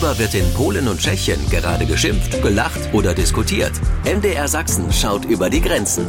Worüber wird in Polen und Tschechien gerade geschimpft, gelacht oder diskutiert? MDR Sachsen schaut über die Grenzen.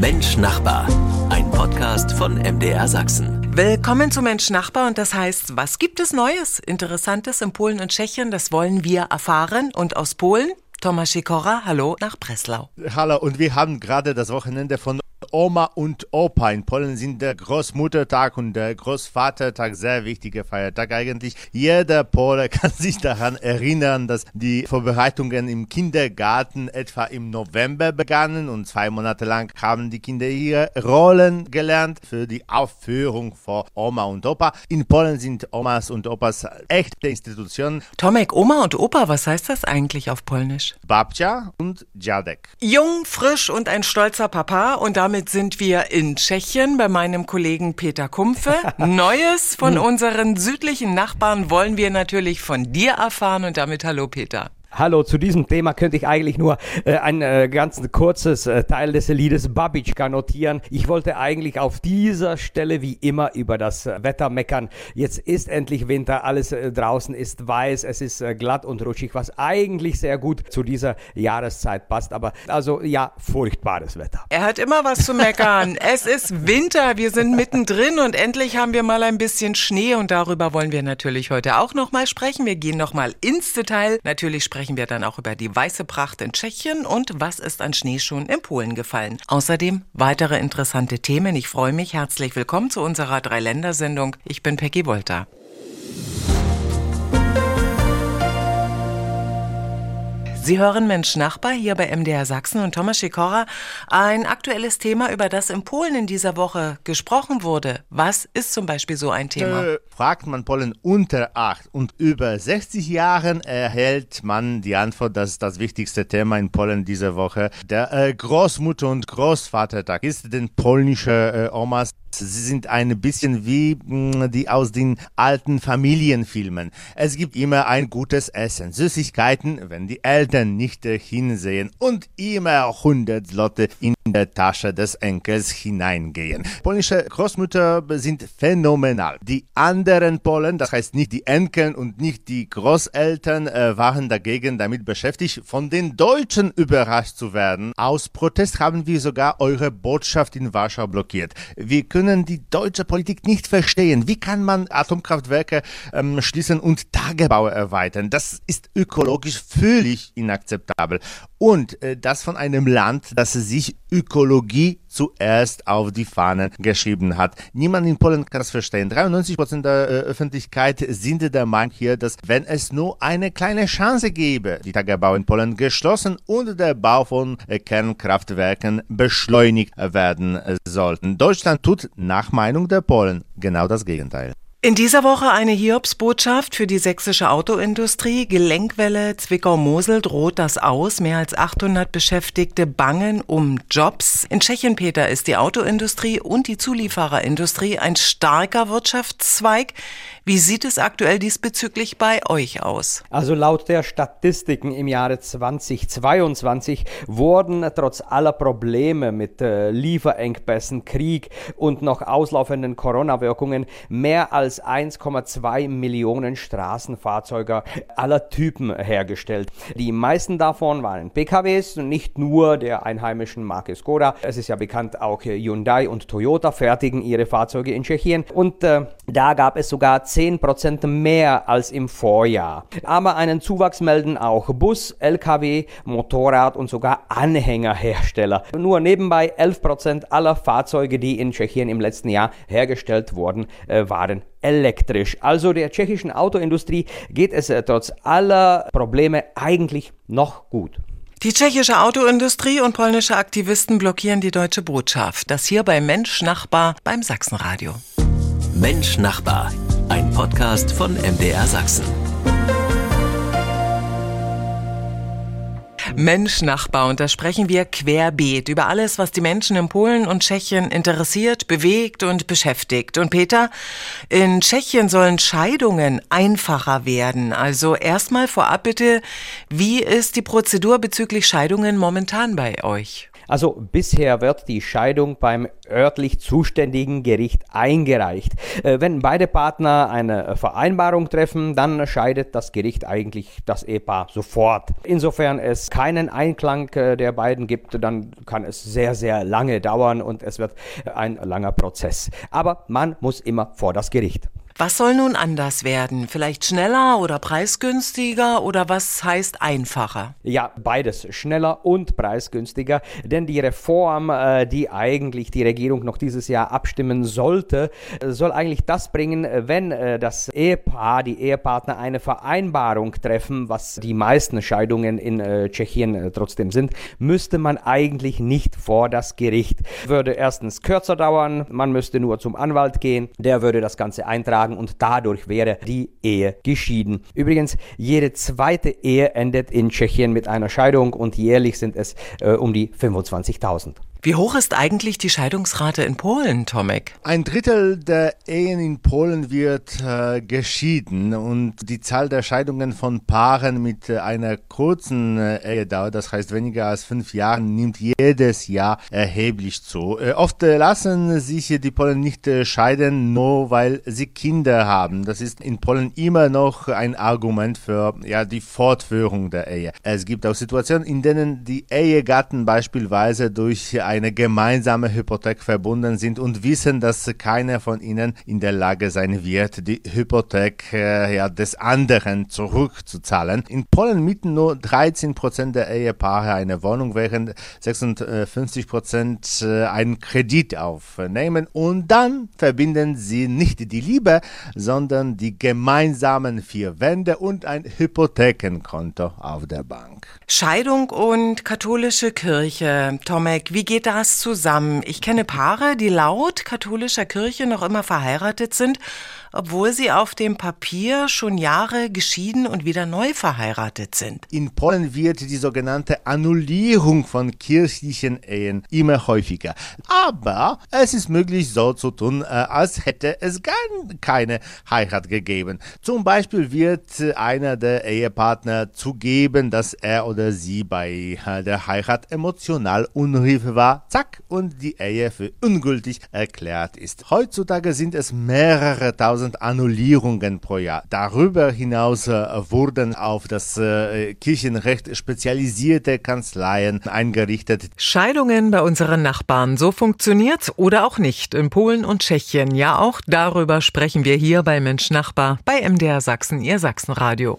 Mensch Nachbar. Ein Podcast von MDR Sachsen. Willkommen zu Mensch Nachbar und das heißt, was gibt es Neues, Interessantes in Polen und Tschechien? Das wollen wir erfahren und aus Polen Thomas Sikora, hallo nach Breslau. Hallo, und wir haben gerade das Wochenende von Oma und Opa. In Polen sind der Großmuttertag und der Großvatertag sehr wichtige Feiertag eigentlich. Jeder Pole kann sich daran erinnern, dass die Vorbereitungen im Kindergarten etwa im November begannen und zwei Monate lang haben die Kinder ihre Rollen gelernt für die Aufführung vor Oma und Opa. In Polen sind Omas und Opas echte Institutionen. Tomek, Oma und Opa, was heißt das eigentlich auf Polnisch? Babcia und Dziadek. Jung, frisch und ein stolzer Papa und damit damit sind wir in Tschechien bei meinem Kollegen Peter Kumpfe. Neues von hm. unseren südlichen Nachbarn wollen wir natürlich von dir erfahren und damit hallo Peter. Hallo, zu diesem Thema könnte ich eigentlich nur äh, ein äh, ganz kurzes äh, Teil des Liedes Babitschka notieren. Ich wollte eigentlich auf dieser Stelle wie immer über das Wetter meckern. Jetzt ist endlich Winter, alles äh, draußen ist weiß, es ist äh, glatt und rutschig, was eigentlich sehr gut zu dieser Jahreszeit passt. Aber also ja, furchtbares Wetter. Er hat immer was zu meckern. es ist Winter, wir sind mittendrin und endlich haben wir mal ein bisschen Schnee und darüber wollen wir natürlich heute auch nochmal sprechen. Wir gehen nochmal ins Detail. Natürlich sprechen sprechen wir dann auch über die weiße Pracht in Tschechien und was ist an Schneeschuhen in Polen gefallen. Außerdem weitere interessante Themen. Ich freue mich. Herzlich willkommen zu unserer Dreiländersendung. Ich bin Peggy Wolter. Sie hören Mensch Nachbar hier bei MDR Sachsen und Thomas Sikora. Ein aktuelles Thema, über das in Polen in dieser Woche gesprochen wurde. Was ist zum Beispiel so ein Thema? Äh, fragt man Polen unter 8 und über 60 Jahren erhält man die Antwort, das ist das wichtigste Thema in Polen diese Woche. Der äh, Großmutter- und Großvatertag ist den polnischen äh, Omas Sie sind ein bisschen wie mh, hm, die aus den alten Familienfilmen. Es gibt immer ein gutes Essen, Süßigkeiten, wenn die Eltern nicht hinsehen und immer 100 Lotte in der Tasche des Enkels hineingehen. Polnische Großmütter sind phänomenal. Die anderen Polen, das heißt nicht die Enkel und nicht die Großeltern, äh, waren dagegen damit beschäftigt, von den Deutschen überrascht zu werden. Aus Protest haben wir sogar eure Botschaft in Warschau blockiert. Wir können die deutsche Politik nicht verstehen. Wie kann man Atomkraftwerke ähm, schließen und Tagebau erweitern? Das ist ökologisch völlig inakzeptabel. Und äh, das von einem Land, das sich Ökologie zuerst auf die Fahnen geschrieben hat. Niemand in Polen kann das verstehen. 93 Prozent der äh, Öffentlichkeit sind der Meinung hier, dass wenn es nur eine kleine Chance gäbe, die Tagebau in Polen geschlossen und der Bau von äh, Kernkraftwerken beschleunigt werden äh, sollten. Deutschland tut nach Meinung der Polen genau das Gegenteil. In dieser Woche eine Hiobsbotschaft für die sächsische Autoindustrie. Gelenkwelle Zwickau-Mosel droht das aus. Mehr als 800 Beschäftigte bangen um Jobs. In Tschechien, Peter, ist die Autoindustrie und die Zuliefererindustrie ein starker Wirtschaftszweig. Wie sieht es aktuell diesbezüglich bei euch aus? Also laut der Statistiken im Jahre 2022 wurden trotz aller Probleme mit äh, Lieferengpässen, Krieg und noch auslaufenden Corona-Wirkungen mehr als 1,2 Millionen Straßenfahrzeuge aller Typen hergestellt. Die meisten davon waren PKWs, nicht nur der einheimischen Marke Skoda. Es ist ja bekannt, auch Hyundai und Toyota fertigen ihre Fahrzeuge in Tschechien. Und äh, da gab es sogar 10% mehr als im Vorjahr. Aber einen Zuwachs melden auch Bus, LKW, Motorrad und sogar Anhängerhersteller. Nur nebenbei 11% aller Fahrzeuge, die in Tschechien im letzten Jahr hergestellt wurden, äh, waren elektrisch. Also der tschechischen Autoindustrie geht es äh, trotz aller Probleme eigentlich noch gut. Die tschechische Autoindustrie und polnische Aktivisten blockieren die deutsche Botschaft. Das hier bei Mensch Nachbar beim Sachsenradio. Mensch Nachbar ein Podcast von MDR Sachsen. Mensch Nachbar und da sprechen wir querbeet über alles, was die Menschen in Polen und Tschechien interessiert, bewegt und beschäftigt. Und Peter, in Tschechien sollen Scheidungen einfacher werden. Also erstmal vorab bitte, wie ist die Prozedur bezüglich Scheidungen momentan bei euch? Also bisher wird die Scheidung beim örtlich zuständigen Gericht eingereicht. Äh, wenn beide Partner eine Vereinbarung treffen, dann scheidet das Gericht eigentlich das Ehepaar sofort. Insofern es keinen Einklang äh, der beiden gibt, dann kann es sehr, sehr lange dauern und es wird ein langer Prozess. Aber man muss immer vor das Gericht. Was soll nun anders werden? Vielleicht schneller oder preisgünstiger oder was heißt einfacher? Ja, beides, schneller und preisgünstiger, denn die Reform, äh, die eigentlich die Regierung noch dieses Jahr abstimmen sollte, soll eigentlich das bringen, wenn äh, das Ehepaar, die Ehepartner eine Vereinbarung treffen, was die meisten Scheidungen in äh, Tschechien trotzdem sind, müsste man eigentlich nicht vor das Gericht. Würde erstens kürzer dauern, man müsste nur zum Anwalt gehen, der würde das Ganze eintragen geschlagen und dadurch wäre die Ehe geschieden. Übrigens, jede zweite Ehe endet in Tschechien mit einer Scheidung und jährlich sind es äh, um die 25.000. Wie hoch ist eigentlich die Scheidungsrate in Polen, Tomek? Ein Drittel der Ehen in Polen wird äh, geschieden und die Zahl der Scheidungen von Paaren mit äh, einer kurzen äh, Ehedauer, das heißt weniger als fünf Jahren, nimmt jedes Jahr erheblich zu. Äh, oft äh, lassen sich die Polen nicht scheiden, nur weil sie Kinder haben. Das ist in Polen immer noch ein Argument für ja, die Fortführung der Ehe. Es gibt auch Situationen, in denen die Ehegatten beispielsweise durch eine gemeinsame Hypothek verbunden sind und wissen, dass keiner von ihnen in der Lage sein wird, die Hypothek äh, ja, des anderen zurückzuzahlen. In Polen mieten nur 13 Prozent der Ehepaare eine Wohnung, während 56 Prozent äh, einen Kredit aufnehmen und dann verbinden sie nicht die Liebe, sondern die gemeinsamen vier Wände und ein Hypothekenkonto auf der Bank. Scheidung und katholische Kirche. Tomek, wie geht geht das zusammen? Ich kenne Paare, die laut katholischer Kirche noch immer verheiratet sind obwohl sie auf dem Papier schon Jahre geschieden und wieder neu verheiratet sind. In Polen wird die sogenannte Annullierung von kirchlichen Ehen immer häufiger. Aber es ist möglich, so zu tun, äh, als hätte es gar keine Heirat gegeben. Zum Beispiel wird einer der Ehepartner zugeben, dass er oder sie bei äh, der Heirat emotional unreif war, zack, und die Ehe für ungültig erklärt ist. Heutzutage sind es mehrere tausend 1000 Annullierungen pro Jahr. Darüber hinaus äh, wurden auf das äh, Kirchenrecht spezialisierte Kanzleien eingerichtet. Scheidungen bei unseren Nachbarn, so funktioniert's oder auch nicht in Polen und Tschechien. Ja, auch darüber sprechen wir hier bei Mensch Nachbar bei MDR Sachsen, Ihr Sachsenradio.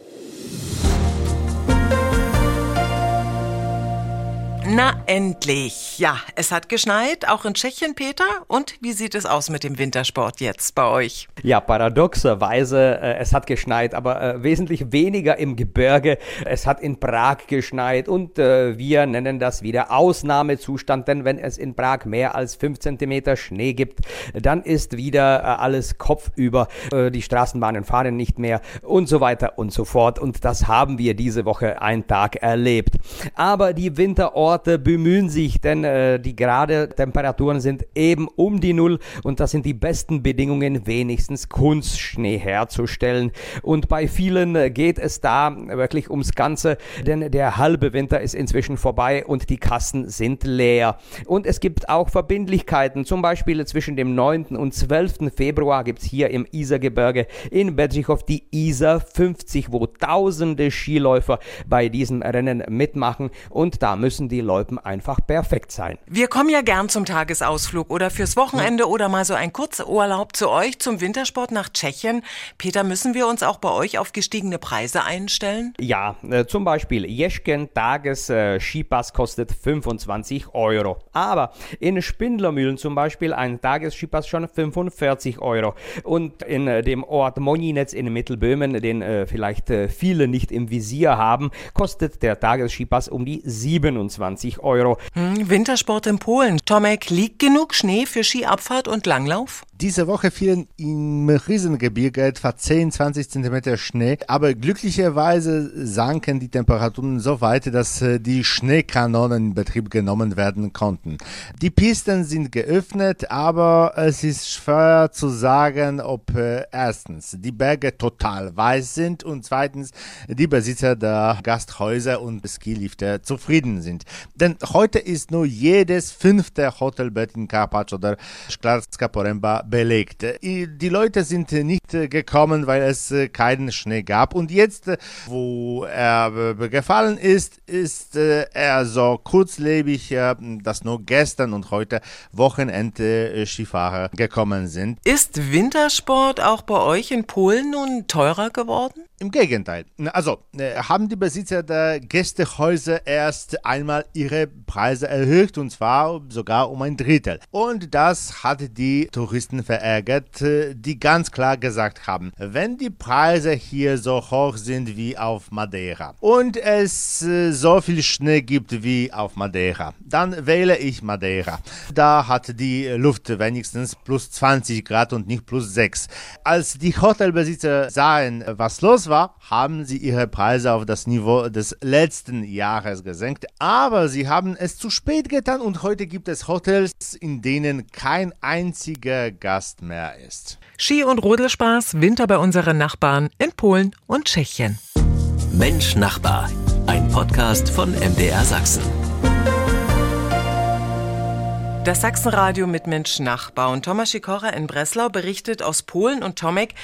Na endlich. Ja, es hat geschneit, auch in Tschechien, Peter. Und wie sieht es aus mit dem Wintersport jetzt bei euch? Ja, paradoxerweise, äh, es hat geschneit, aber äh, wesentlich weniger im Gebirge. Es hat in Prag geschneit und äh, wir nennen das wieder Ausnahmezustand, denn wenn es in Prag mehr als 5 cm Schnee gibt, dann ist wieder äh, alles kopfüber. Äh, die Straßenbahnen fahren nicht mehr und so weiter und so fort. Und das haben wir diese Woche einen Tag erlebt. Aber die Winterorte Orte bemühen sich, denn äh, die gerade Temperaturen sind eben um die Null und das sind die besten Bedingungen, wenigstens Kunstschnee herzustellen. Und bei vielen äh, geht es da wirklich ums Ganze, denn der halbe Winter ist inzwischen vorbei und die Kassen sind leer. Und es gibt auch Verbindlichkeiten, zum Beispiel zwischen dem 9. und 12. Februar gibt es hier im Isergebirge in Bedřichov die Isar 50, wo tausende Skiläufer bei diesem Rennen mitmachen und da müssen die Leute Loipen einfach perfekt sein. Wir kommen ja gern zum Tagesausflug oder fürs Wochenende oder mal so ein Kurzurlaub zu euch zum Wintersport nach Tschechien. Peter, müssen wir uns auch bei euch auf gestiegene Preise einstellen? Ja, äh, zum Beispiel Jeschken Tages äh, Skipass kostet 25 Euro. Aber in Spindlermühlen zum Beispiel ein Tagesskipass schon 45 Euro. Und in äh, dem Ort Moninetz in Mittelböhmen, den äh, vielleicht äh, viele nicht im Visier haben, kostet der Tagesskipass um die 27 20 Euro. Hm, Wintersport in Polen. Tomek, liegt genug Schnee für Skiabfahrt und Langlauf? Diese Woche fielen im Riesengebirge etwa 10, 20 Zentimeter Schnee, aber glücklicherweise sanken die Temperaturen so weit, dass äh, die Schneekanonen in Betrieb genommen werden konnten. Die Pisten sind geöffnet, aber es ist schwer zu sagen, ob äh, erstens die Berge total weiß sind und zweitens die Besitzer der Gasthäuser und Skilifte zufrieden sind. Denn heute ist nur jedes fünfte Hotelbett in Karpacz oder Szklarska Poręba belegt. Die Leute sind nicht gekommen, weil es keinen Schnee gab. Und jetzt, wo er gefallen ist, ist er so kurzlebig, dass nur gestern und heute Wochenende Skifahrer gekommen sind. Ist Wintersport auch bei euch in Polen nun teurer geworden? Im Gegenteil. Also äh, haben die Besitzer der Gästehäuser erst einmal ihre Preise erhöht und zwar sogar um ein Drittel. Und das hat die Touristen verärgert, äh, die ganz klar gesagt haben, wenn die Preise hier so hoch sind wie auf Madeira und es äh, so viel Schnee gibt wie auf Madeira, dann wähle ich Madeira. Da hat die Luft wenigstens plus 20 Grad und nicht plus 6. Als die Hotelbesitzer sahen, was los war, zwar haben sie ihre Preise auf das Niveau des letzten Jahres gesenkt, aber sie haben es zu spät getan und heute gibt es Hotels, in denen kein einziger Gast mehr ist. Ski- und Rodelspaß Winter bei unseren Nachbarn in Polen und Tschechien. Mensch Nachbar, ein Podcast von MDR Sachsen. Das Sachsenradio mit Mensch Nachbar und Thomas Sikora in Breslau berichtet aus Polen und Tomek.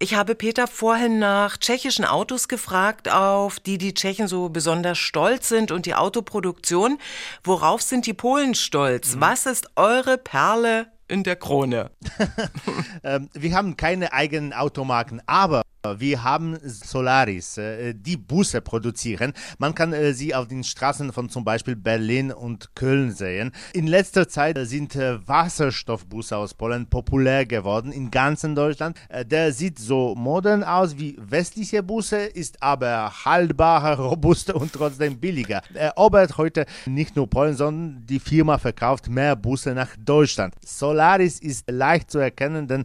Ich habe Peter vorhin nach tschechischen Autos gefragt, auf die die Tschechen so besonders stolz sind und die Autoproduktion. Worauf sind die Polen stolz? Mhm. Was ist eure Perle in der Krone? Ähm, wir haben keine eigenen Automarken, aber wir haben Solaris, äh, die Busse produzieren. Man kann äh, sie auf den Straßen von zum Beispiel Berlin und Köln sehen. In letzter Zeit sind äh, Wasserstoffbusse aus Polen populär geworden in ganzen Deutschland. Der sieht so modern aus wie westliche Busse, ist aber haltbarer, robuster und trotzdem billiger. Er erobert heute nicht nur Polen, sondern die Firma verkauft mehr Busse nach Deutschland. Solaris ist leicht zu erkennen, denn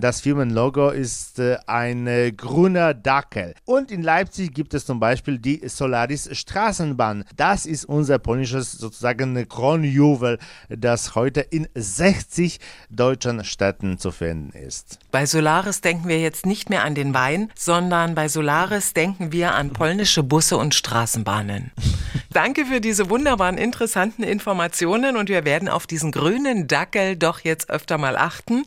das Firmenlogo ist eine grüner Dackel. Und in Leipzig gibt es zum Beispiel die Solaris Straßenbahn. Das ist unser polnisches sozusagen Kronjuwel, das heute in 60 deutschen Städten zu finden ist. Bei Solaris denken wir jetzt nicht mehr an den Wein, sondern bei Solaris denken wir an polnische Busse und Straßenbahnen. Danke für diese wunderbaren, interessanten Informationen und wir werden auf diesen grünen Dackel doch jetzt öfter mal achten.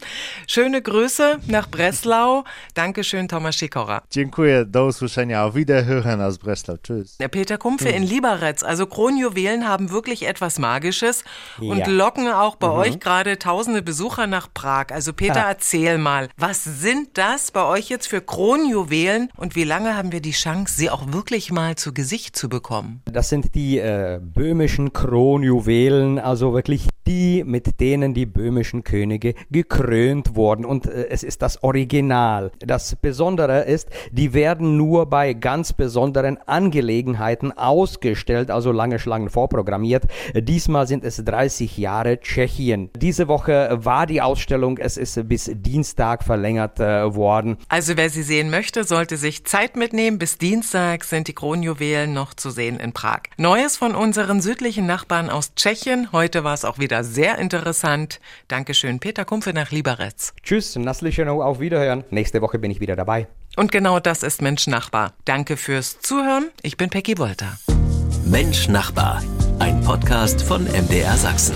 Schöne Grüße nach Breslau. Dankeschön, Thomas Sikora. Dziękuję, do usłyszenia, auf Wiederhören aus Breslau. Tschüss. Der Peter Kumpfe in Liberec, also Kronjuwelen haben wirklich etwas Magisches und ja. locken auch bei mhm. euch gerade tausende Besucher nach Prag. Also Peter, ja. erzähl mal, was sind das bei euch jetzt für Kronjuwelen und wie lange haben wir die Chance, sie auch wirklich mal zu Gesicht zu bekommen? Das sind die äh, böhmischen Kronjuwelen, also wirklich die, mit denen die böhmischen Könige gekrönt wurden. Und äh, es ist das Original. Das Besondere ist, die werden nur bei ganz besonderen Angelegenheiten ausgestellt, also lange Schlangen vorprogrammiert. Diesmal sind es 30 Jahre Tschechien. Diese Woche war die Ausstellung, es ist bis Dienstag verlängert äh, worden. Also wer sie sehen möchte, sollte sich Zeit mitnehmen. Bis Dienstag sind die Kronjuwelen noch zu sehen in Prag. Neues von unseren südlichen Nachbarn aus Tschechien. Heute war es auch wieder sehr interessant. Dankeschön, Peter Kumpfe nach Liberec. Tschüss, Naslischenau, auf Wiederhören. Nächste Woche bin ich wieder dabei. Und genau das ist Mensch Nachbar. Danke fürs Zuhören. Ich bin Peggy Wolter. Mensch Nachbar, ein Podcast von MDR Sachsen.